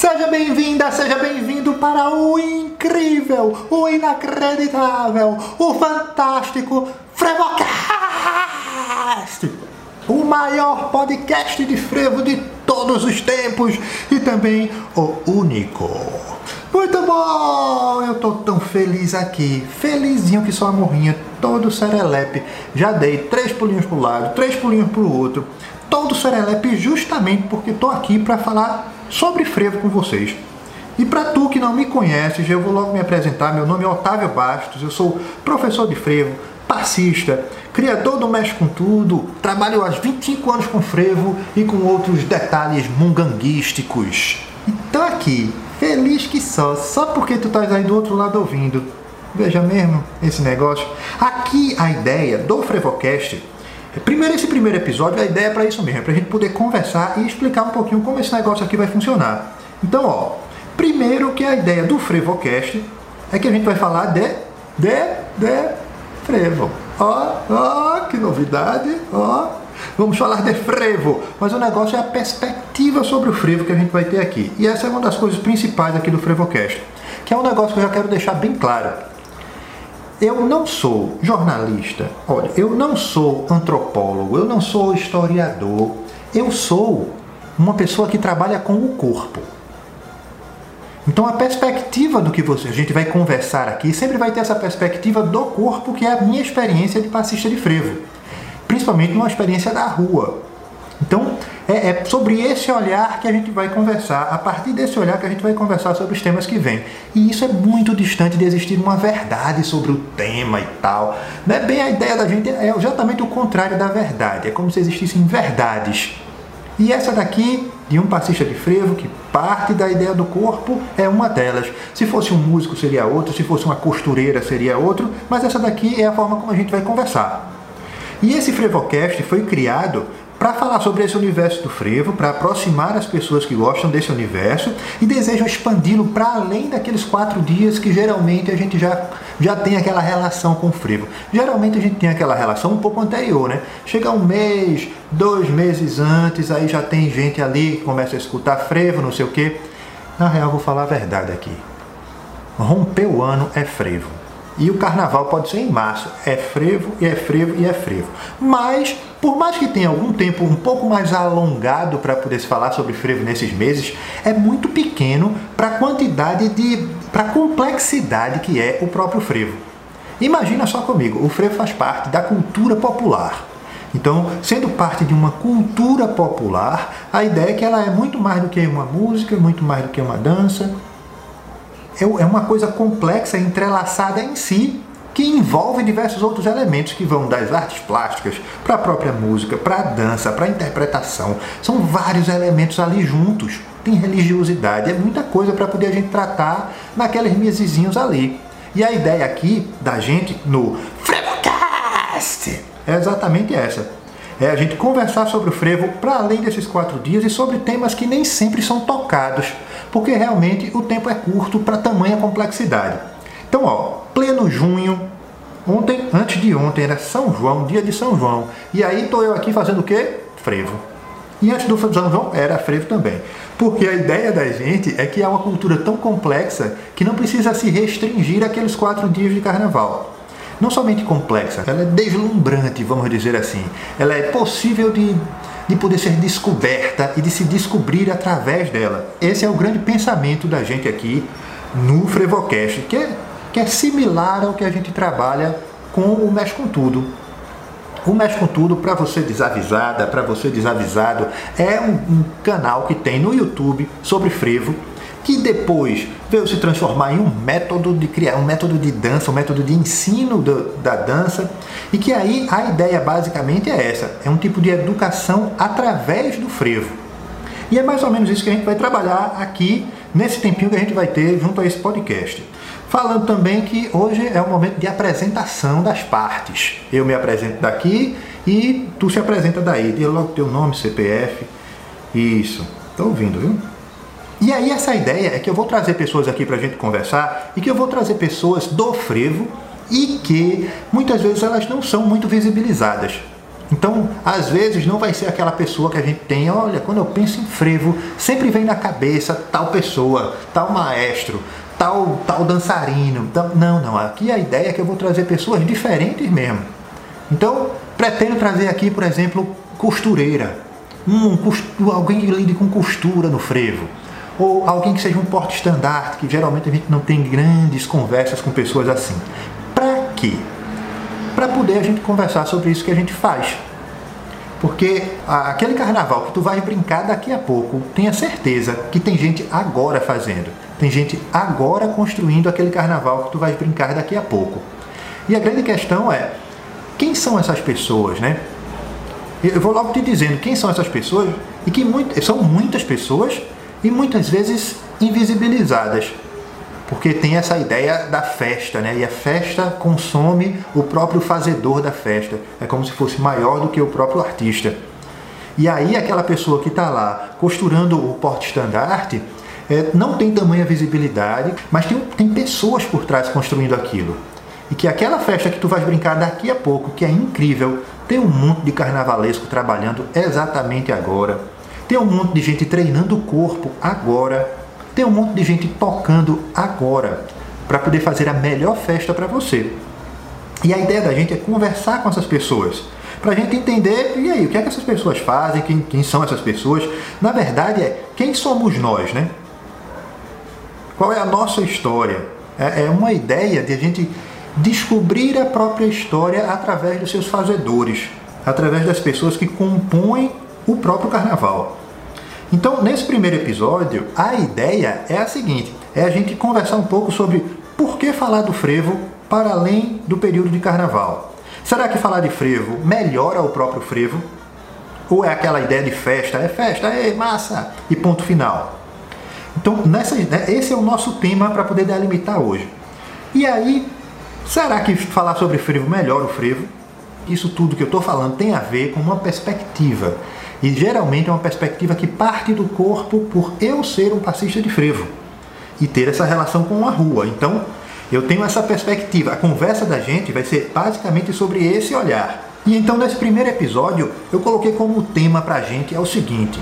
Seja bem-vinda, seja bem-vindo para o incrível, o inacreditável, o fantástico Frevocast! O maior podcast de frevo de todos os tempos e também o único. Muito bom! Eu tô tão feliz aqui, felizinho que só a morrinha, todo serelepe. Já dei três pulinhos pro lado, três pulinhos pro outro, todo serelepe justamente porque tô aqui para falar sobre frevo com vocês. E para tu que não me conheces, eu vou logo me apresentar. Meu nome é Otávio Bastos, eu sou professor de frevo, passista, criador do Mexe com Tudo, trabalho há 25 anos com frevo e com outros detalhes munganguísticos. Então aqui, feliz que só, só porque tu estás aí do outro lado ouvindo. Veja mesmo esse negócio. Aqui a ideia do Frevocast Primeiro, esse primeiro episódio, a ideia é para isso mesmo, é para a gente poder conversar e explicar um pouquinho como esse negócio aqui vai funcionar. Então, ó, primeiro que a ideia do Frevocast é que a gente vai falar de, de, de frevo. Ó, ó, que novidade, ó. Vamos falar de frevo, mas o negócio é a perspectiva sobre o frevo que a gente vai ter aqui. E essa é uma das coisas principais aqui do Frevocast, que é um negócio que eu já quero deixar bem claro. Eu não sou jornalista, olha, eu não sou antropólogo, eu não sou historiador, eu sou uma pessoa que trabalha com o corpo. Então a perspectiva do que você, a gente vai conversar aqui sempre vai ter essa perspectiva do corpo, que é a minha experiência de passista de frevo, principalmente numa experiência da rua. Então é, é, sobre esse olhar que a gente vai conversar, a partir desse olhar que a gente vai conversar sobre os temas que vêm. E isso é muito distante de existir uma verdade sobre o tema e tal. Não é bem a ideia da gente, é exatamente o contrário da verdade. É como se existissem verdades. E essa daqui, de um passista de frevo, que parte da ideia do corpo, é uma delas. Se fosse um músico, seria outro, se fosse uma costureira, seria outro, mas essa daqui é a forma como a gente vai conversar. E esse Frevocast foi criado para falar sobre esse universo do frevo, para aproximar as pessoas que gostam desse universo e desejam expandi-lo para além daqueles quatro dias que geralmente a gente já, já tem aquela relação com o frevo. Geralmente a gente tem aquela relação um pouco anterior, né? Chega um mês, dois meses antes, aí já tem gente ali que começa a escutar frevo, não sei o quê. Na real, vou falar a verdade aqui. Romper o ano é frevo. E o carnaval pode ser em março. É frevo, e é frevo, e é frevo. Mas por mais que tenha algum tempo um pouco mais alongado para poder se falar sobre frevo nesses meses, é muito pequeno para a quantidade de. para a complexidade que é o próprio frevo. Imagina só comigo, o frevo faz parte da cultura popular. Então, sendo parte de uma cultura popular, a ideia é que ela é muito mais do que uma música, muito mais do que uma dança. É, é uma coisa complexa, entrelaçada em si, que envolve diversos outros elementos que vão das artes plásticas para a própria música, para a dança, para a interpretação. São vários elementos ali juntos. Tem religiosidade, é muita coisa para poder a gente tratar naqueles mesezinhos ali. E a ideia aqui da gente no Frevocast é exatamente essa. É a gente conversar sobre o frevo para além desses quatro dias e sobre temas que nem sempre são tocados, porque realmente o tempo é curto para tamanha complexidade. Então, ó, pleno junho, ontem, antes de ontem, era São João, dia de São João. E aí estou eu aqui fazendo o quê? Frevo. E antes do São João era frevo também. Porque a ideia da gente é que é uma cultura tão complexa que não precisa se restringir àqueles quatro dias de carnaval. Não somente complexa, ela é deslumbrante, vamos dizer assim. Ela é possível de, de poder ser descoberta e de se descobrir através dela. Esse é o grande pensamento da gente aqui no Frevocast, que é que é similar ao que a gente trabalha com o Mexe com Tudo. O Mexe com Tudo, para você desavisada, para você desavisado, é um, um, canal que tem no YouTube sobre frevo, que depois veio se transformar em um método de criar, um método de dança, um método de ensino do, da dança, e que aí a ideia basicamente é essa, é um tipo de educação através do frevo. E é mais ou menos isso que a gente vai trabalhar aqui nesse tempinho que a gente vai ter junto a esse podcast. Falando também que hoje é o momento de apresentação das partes. Eu me apresento daqui e tu se apresenta daí. Diga logo teu nome, CPF. Isso. Estou ouvindo, viu? E aí essa ideia é que eu vou trazer pessoas aqui para a gente conversar e que eu vou trazer pessoas do frevo e que muitas vezes elas não são muito visibilizadas. Então, às vezes, não vai ser aquela pessoa que a gente tem, olha, quando eu penso em frevo, sempre vem na cabeça tal pessoa, tal maestro, tal, tal dançarino. Tal... Não, não. Aqui a ideia é que eu vou trazer pessoas diferentes mesmo. Então, pretendo trazer aqui, por exemplo, costureira. Um, alguém que lide com costura no frevo. Ou alguém que seja um porte-estandarte, que geralmente a gente não tem grandes conversas com pessoas assim. Para quê? para poder a gente conversar sobre isso que a gente faz. Porque aquele carnaval que tu vai brincar daqui a pouco, tenha certeza que tem gente agora fazendo. Tem gente agora construindo aquele carnaval que tu vai brincar daqui a pouco. E a grande questão é, quem são essas pessoas, né? Eu vou logo te dizendo quem são essas pessoas e que muito, são muitas pessoas e muitas vezes invisibilizadas porque tem essa ideia da festa, né? E a festa consome o próprio fazedor da festa. É como se fosse maior do que o próprio artista. E aí aquela pessoa que está lá costurando o porte-estandarte é, não tem tamanha visibilidade, mas tem, tem pessoas por trás construindo aquilo. E que aquela festa que tu vais brincar daqui a pouco, que é incrível, tem um monte de carnavalesco trabalhando exatamente agora. Tem um monte de gente treinando o corpo agora tem um monte de gente tocando agora para poder fazer a melhor festa para você. E a ideia da gente é conversar com essas pessoas, para a gente entender, e aí, o que é que essas pessoas fazem, quem, quem são essas pessoas. Na verdade, é quem somos nós, né? Qual é a nossa história? É, é uma ideia de a gente descobrir a própria história através dos seus fazedores, através das pessoas que compõem o próprio carnaval. Então, nesse primeiro episódio, a ideia é a seguinte: é a gente conversar um pouco sobre por que falar do frevo para além do período de carnaval. Será que falar de frevo melhora o próprio frevo? Ou é aquela ideia de festa? É festa, é massa! E ponto final. Então, nessa, né, esse é o nosso tema para poder delimitar hoje. E aí, será que falar sobre frevo melhora o frevo? Isso tudo que eu estou falando tem a ver com uma perspectiva e geralmente é uma perspectiva que parte do corpo por eu ser um passista de frevo e ter essa relação com a rua. Então, eu tenho essa perspectiva. A conversa da gente vai ser basicamente sobre esse olhar. E então, nesse primeiro episódio, eu coloquei como tema para a gente é o seguinte: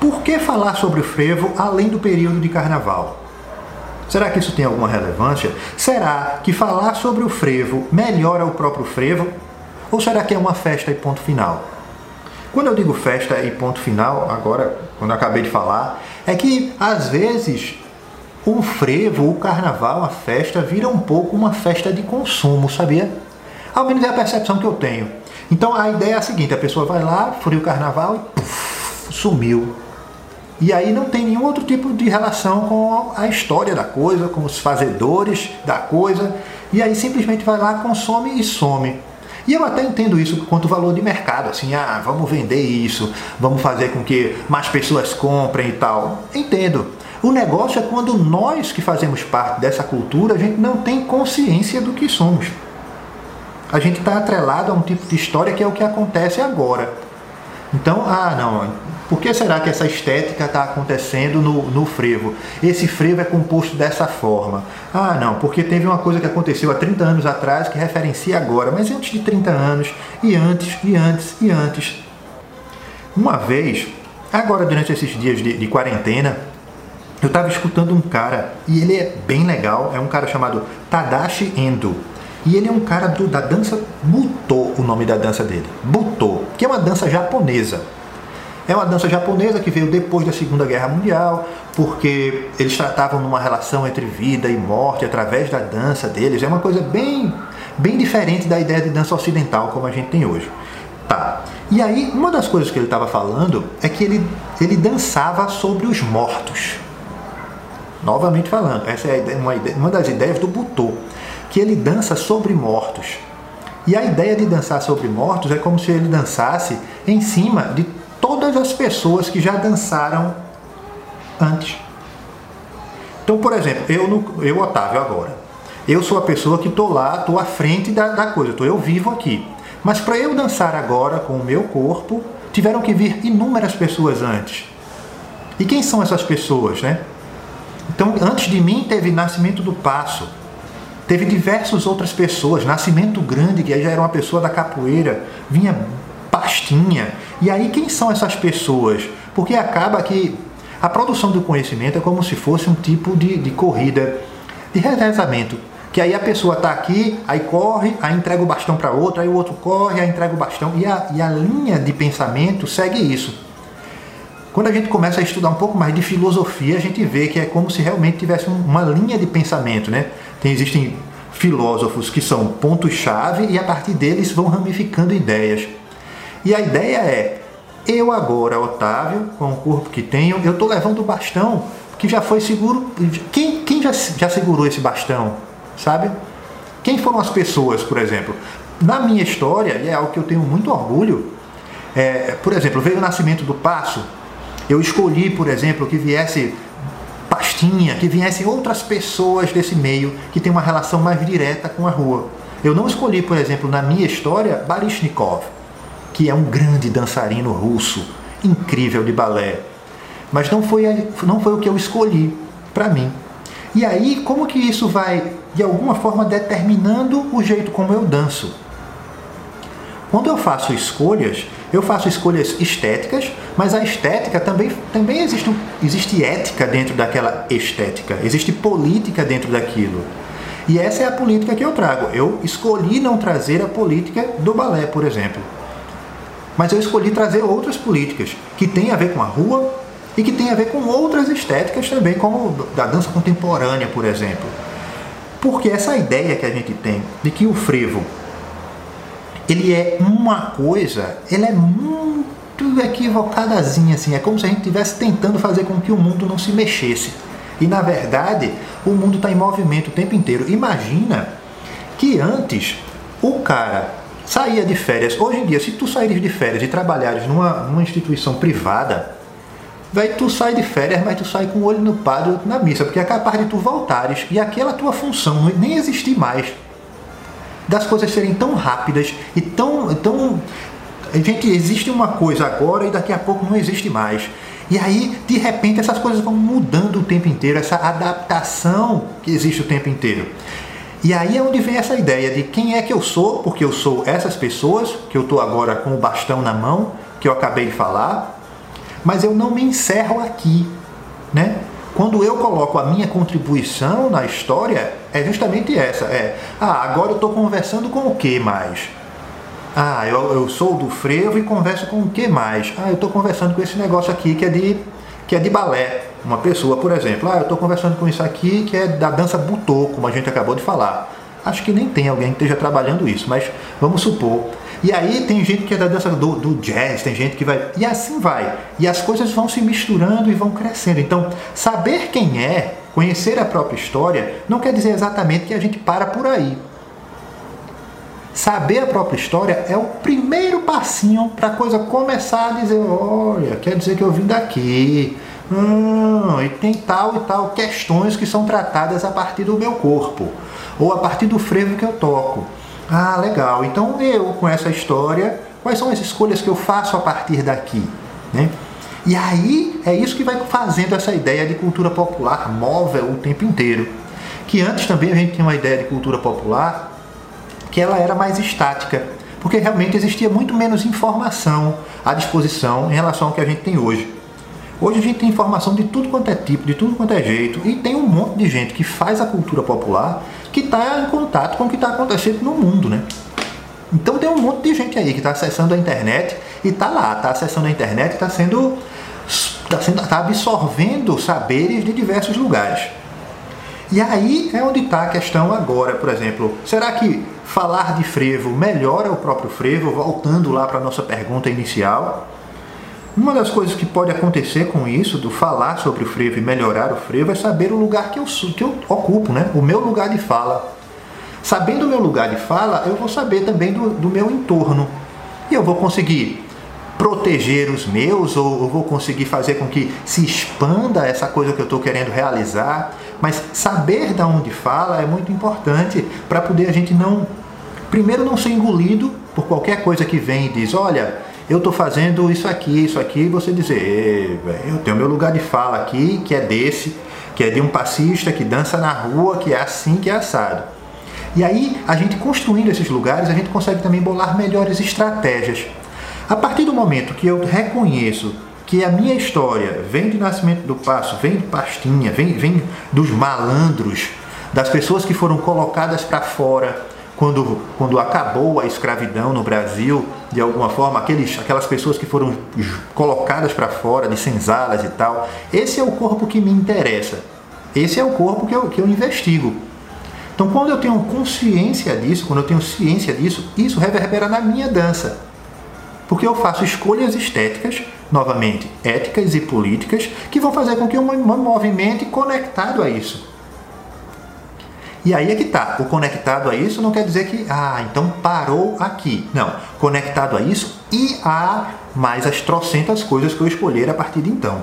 por que falar sobre o frevo além do período de carnaval? Será que isso tem alguma relevância? Será que falar sobre o frevo melhora o próprio frevo? Ou será que é uma festa e ponto final? Quando eu digo festa e ponto final, agora, quando eu acabei de falar, é que às vezes o frevo, o carnaval, a festa vira um pouco uma festa de consumo, sabia? Ao menos é a percepção que eu tenho. Então a ideia é a seguinte: a pessoa vai lá, fura o carnaval e puff, sumiu. E aí não tem nenhum outro tipo de relação com a história da coisa, com os fazedores da coisa. E aí simplesmente vai lá, consome e some. E eu até entendo isso quanto valor de mercado, assim, ah, vamos vender isso, vamos fazer com que mais pessoas comprem e tal. Entendo. O negócio é quando nós que fazemos parte dessa cultura, a gente não tem consciência do que somos. A gente está atrelado a um tipo de história que é o que acontece agora. Então, ah, não, por que será que essa estética está acontecendo no, no frevo? Esse frevo é composto dessa forma. Ah, não, porque teve uma coisa que aconteceu há 30 anos atrás que referencia agora, mas antes de 30 anos, e antes, e antes, e antes. Uma vez, agora durante esses dias de, de quarentena, eu estava escutando um cara, e ele é bem legal, é um cara chamado Tadashi Endo. E ele é um cara do, da dança Buto, o nome da dança dele. Buto, que é uma dança japonesa. É uma dança japonesa que veio depois da Segunda Guerra Mundial, porque eles tratavam numa relação entre vida e morte através da dança deles. É uma coisa bem, bem diferente da ideia de dança ocidental como a gente tem hoje. Tá. E aí, uma das coisas que ele estava falando é que ele, ele dançava sobre os mortos. Novamente falando, essa é uma, uma das ideias do Butô, que ele dança sobre mortos. E a ideia de dançar sobre mortos é como se ele dançasse em cima de todas as pessoas que já dançaram antes. Então, por exemplo, eu, eu Otávio, agora, eu sou a pessoa que estou lá, estou à frente da, da coisa, tô, eu vivo aqui. Mas para eu dançar agora com o meu corpo, tiveram que vir inúmeras pessoas antes. E quem são essas pessoas, né? Então, antes de mim teve Nascimento do Passo, teve diversas outras pessoas, Nascimento Grande, que já era uma pessoa da capoeira, vinha pastinha. E aí quem são essas pessoas? Porque acaba que a produção do conhecimento é como se fosse um tipo de, de corrida, de revezamento. Que aí a pessoa está aqui, aí corre, aí entrega o bastão para outro, aí o outro corre, aí entrega o bastão. E a, e a linha de pensamento segue isso. Quando a gente começa a estudar um pouco mais de filosofia, a gente vê que é como se realmente tivesse uma linha de pensamento, né? Tem, existem filósofos que são pontos-chave e a partir deles vão ramificando ideias. E a ideia é, eu agora, Otávio, com o corpo que tenho, eu estou levando o bastão que já foi seguro. Quem, quem já, já segurou esse bastão? Sabe? Quem foram as pessoas, por exemplo? Na minha história, e é algo que eu tenho muito orgulho, é, por exemplo, veio o nascimento do passo. Eu escolhi, por exemplo, que viesse pastinha, que viessem outras pessoas desse meio que tem uma relação mais direta com a rua. Eu não escolhi, por exemplo, na minha história, Baryshnikov, que é um grande dançarino russo, incrível de balé. Mas não foi, não foi o que eu escolhi para mim. E aí, como que isso vai, de alguma forma, determinando o jeito como eu danço? Quando eu faço escolhas, eu faço escolhas estéticas, mas a estética também, também existe, existe ética dentro daquela estética, existe política dentro daquilo. E essa é a política que eu trago. Eu escolhi não trazer a política do balé, por exemplo. Mas eu escolhi trazer outras políticas que têm a ver com a rua e que têm a ver com outras estéticas também, como da dança contemporânea, por exemplo. Porque essa ideia que a gente tem de que o frevo ele é uma coisa, ele é muito equivocadazinha, assim. É como se a gente estivesse tentando fazer com que o mundo não se mexesse. E na verdade, o mundo está em movimento o tempo inteiro. Imagina que antes o cara saía de férias. Hoje em dia, se tu saíres de férias e trabalhares numa, numa instituição privada, vai tu sai de férias, mas tu sai com o olho no padre e na missa, porque é capaz de tu voltares e aquela tua função nem existir mais das coisas serem tão rápidas e tão, tão. Gente, existe uma coisa agora e daqui a pouco não existe mais. E aí, de repente, essas coisas vão mudando o tempo inteiro, essa adaptação que existe o tempo inteiro. E aí é onde vem essa ideia de quem é que eu sou, porque eu sou essas pessoas, que eu estou agora com o bastão na mão, que eu acabei de falar, mas eu não me encerro aqui, né? Quando eu coloco a minha contribuição na história, é justamente essa. É, ah, agora eu estou conversando com o que mais? Ah, eu, eu sou do frevo e converso com o que mais? Ah, eu estou conversando com esse negócio aqui que é de, que é de balé. Uma pessoa, por exemplo, ah, eu estou conversando com isso aqui que é da dança butô, como a gente acabou de falar. Acho que nem tem alguém que esteja trabalhando isso, mas vamos supor e aí tem gente que é da dança do, do, jazz, tem gente que vai. E assim vai. E as coisas vão se misturando e vão crescendo. Então, saber quem é, conhecer a própria história, não quer dizer exatamente que a gente para por aí. Saber a própria história é o primeiro passinho para a coisa começar a dizer: olha, quer dizer que eu vim daqui. Hum, e tem tal e tal questões que são tratadas a partir do meu corpo, ou a partir do frevo que eu toco ah, legal. Então eu, com essa história, quais são as escolhas que eu faço a partir daqui? Né? E aí é isso que vai fazendo essa ideia de cultura popular móvel o tempo inteiro. Que antes também a gente tinha uma ideia de cultura popular que ela era mais estática, porque realmente existia muito menos informação à disposição em relação ao que a gente tem hoje. Hoje a gente tem informação de tudo quanto é tipo, de tudo quanto é jeito, e tem um monte de gente que faz a cultura popular que está em contato com o que está acontecendo no mundo, né? Então tem um monte de gente aí que está acessando a internet e está lá, está acessando a internet, está sendo, está sendo, tá absorvendo saberes de diversos lugares. E aí é onde está a questão agora, por exemplo, será que falar de frevo melhora o próprio frevo? Voltando lá para a nossa pergunta inicial, uma das coisas que pode acontecer com isso, do falar sobre o frevo e melhorar o frevo, é saber o lugar que eu, que eu ocupo, né? o meu lugar de fala. Sabendo o meu lugar de fala, eu vou saber também do, do meu entorno. E eu vou conseguir proteger os meus, ou eu vou conseguir fazer com que se expanda essa coisa que eu estou querendo realizar. Mas saber da onde fala é muito importante para poder a gente não, primeiro, não ser engolido por qualquer coisa que vem e diz: olha, eu estou fazendo isso aqui, isso aqui, e você dizer, eu tenho meu lugar de fala aqui, que é desse, que é de um passista que dança na rua, que é assim, que é assado. E aí, a gente construindo esses lugares, a gente consegue também bolar melhores estratégias. A partir do momento que eu reconheço que a minha história vem de Nascimento do Passo, vem de Pastinha, vem, vem dos malandros, das pessoas que foram colocadas para fora quando, quando acabou a escravidão no Brasil, de alguma forma, aqueles, aquelas pessoas que foram colocadas para fora de senzalas e tal. Esse é o corpo que me interessa. Esse é o corpo que eu, que eu investigo. Então, quando eu tenho consciência disso, quando eu tenho ciência disso, isso reverbera na minha dança. Porque eu faço escolhas estéticas, novamente éticas e políticas, que vão fazer com que eu me movimente conectado a isso. E aí é que tá. O conectado a isso não quer dizer que, ah, então parou aqui. Não. Conectado a isso e a mais as trocentas coisas que eu escolher a partir de então.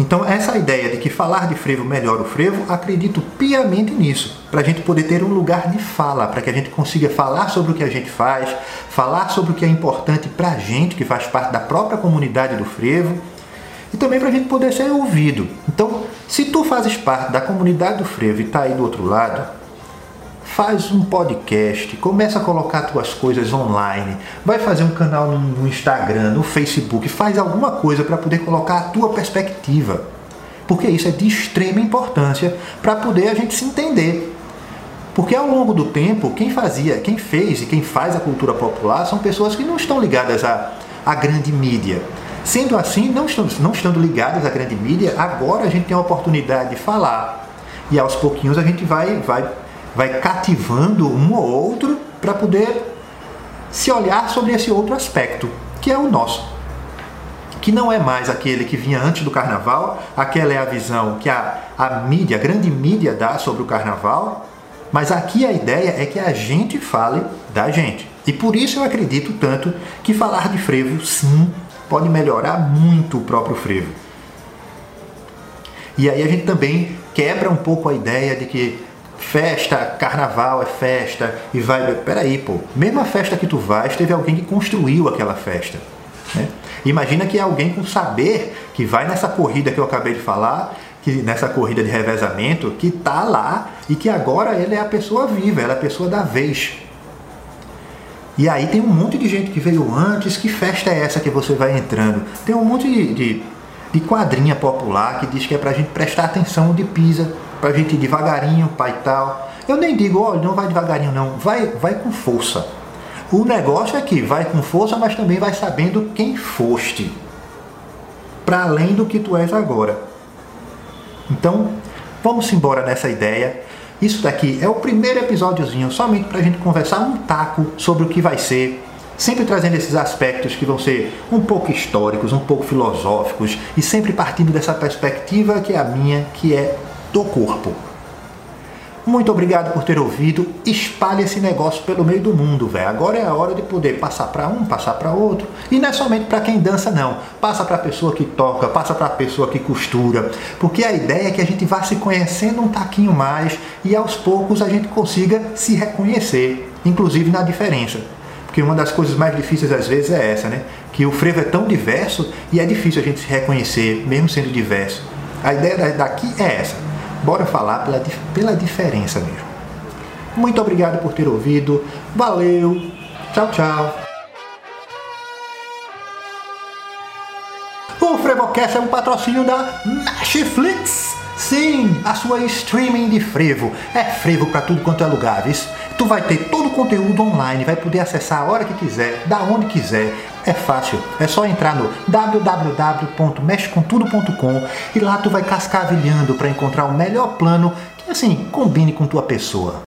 Então, essa ideia de que falar de frevo melhora o frevo, acredito piamente nisso, para a gente poder ter um lugar de fala, para que a gente consiga falar sobre o que a gente faz, falar sobre o que é importante para a gente, que faz parte da própria comunidade do frevo, e também para a gente poder ser ouvido. Então, se tu fazes parte da comunidade do frevo e está aí do outro lado, faz um podcast, começa a colocar tuas coisas online, vai fazer um canal no Instagram, no Facebook, faz alguma coisa para poder colocar a tua perspectiva. Porque isso é de extrema importância para poder a gente se entender. Porque ao longo do tempo, quem fazia, quem fez e quem faz a cultura popular são pessoas que não estão ligadas à, à grande mídia. Sendo assim, não estando, não estando ligadas à grande mídia, agora a gente tem a oportunidade de falar. E aos pouquinhos a gente vai, vai vai cativando um ou outro para poder se olhar sobre esse outro aspecto, que é o nosso. Que não é mais aquele que vinha antes do carnaval, aquela é a visão que a, a mídia, a grande mídia dá sobre o carnaval, mas aqui a ideia é que a gente fale da gente. E por isso eu acredito tanto que falar de frevo, sim, pode melhorar muito o próprio frevo. E aí a gente também quebra um pouco a ideia de que festa, carnaval é festa e vai. Peraí, pô, mesmo a festa que tu vais, teve alguém que construiu aquela festa. Né? Imagina que é alguém com saber que vai nessa corrida que eu acabei de falar, que nessa corrida de revezamento, que tá lá e que agora ele é a pessoa viva, ela é a pessoa da vez. E aí tem um monte de gente que veio antes, que festa é essa que você vai entrando? Tem um monte de, de, de quadrinha popular que diz que é pra gente prestar atenção de Pisa para a gente ir devagarinho, pai e tal. Eu nem digo, olha, não vai devagarinho não, vai, vai com força. O negócio é que vai com força, mas também vai sabendo quem foste. Para além do que tu és agora. Então, vamos embora nessa ideia. Isso daqui é o primeiro episódiozinho, somente para a gente conversar um taco sobre o que vai ser sempre trazendo esses aspectos que vão ser um pouco históricos, um pouco filosóficos e sempre partindo dessa perspectiva que é a minha, que é do corpo. Muito obrigado por ter ouvido. Espalhe esse negócio pelo meio do mundo, velho. Agora é a hora de poder passar para um, passar para outro. E não é somente para quem dança, não. Passa para a pessoa que toca, passa para a pessoa que costura. Porque a ideia é que a gente vá se conhecendo um taquinho mais e aos poucos a gente consiga se reconhecer, inclusive na diferença. Porque uma das coisas mais difíceis às vezes é essa, né? Que o frevo é tão diverso e é difícil a gente se reconhecer, mesmo sendo diverso. A ideia daqui é essa Bora falar pela, pela diferença mesmo. Muito obrigado por ter ouvido. Valeu. Tchau, tchau. O Frevocast é um patrocínio da Netflix. Sim, a sua streaming de frevo. É frevo para tudo quanto é lugar, viu? Tu vai ter todo o conteúdo online, vai poder acessar a hora que quiser, da onde quiser. É fácil, é só entrar no www.mexcomtudo.com e lá tu vai cascavilhando para encontrar o melhor plano que assim combine com tua pessoa.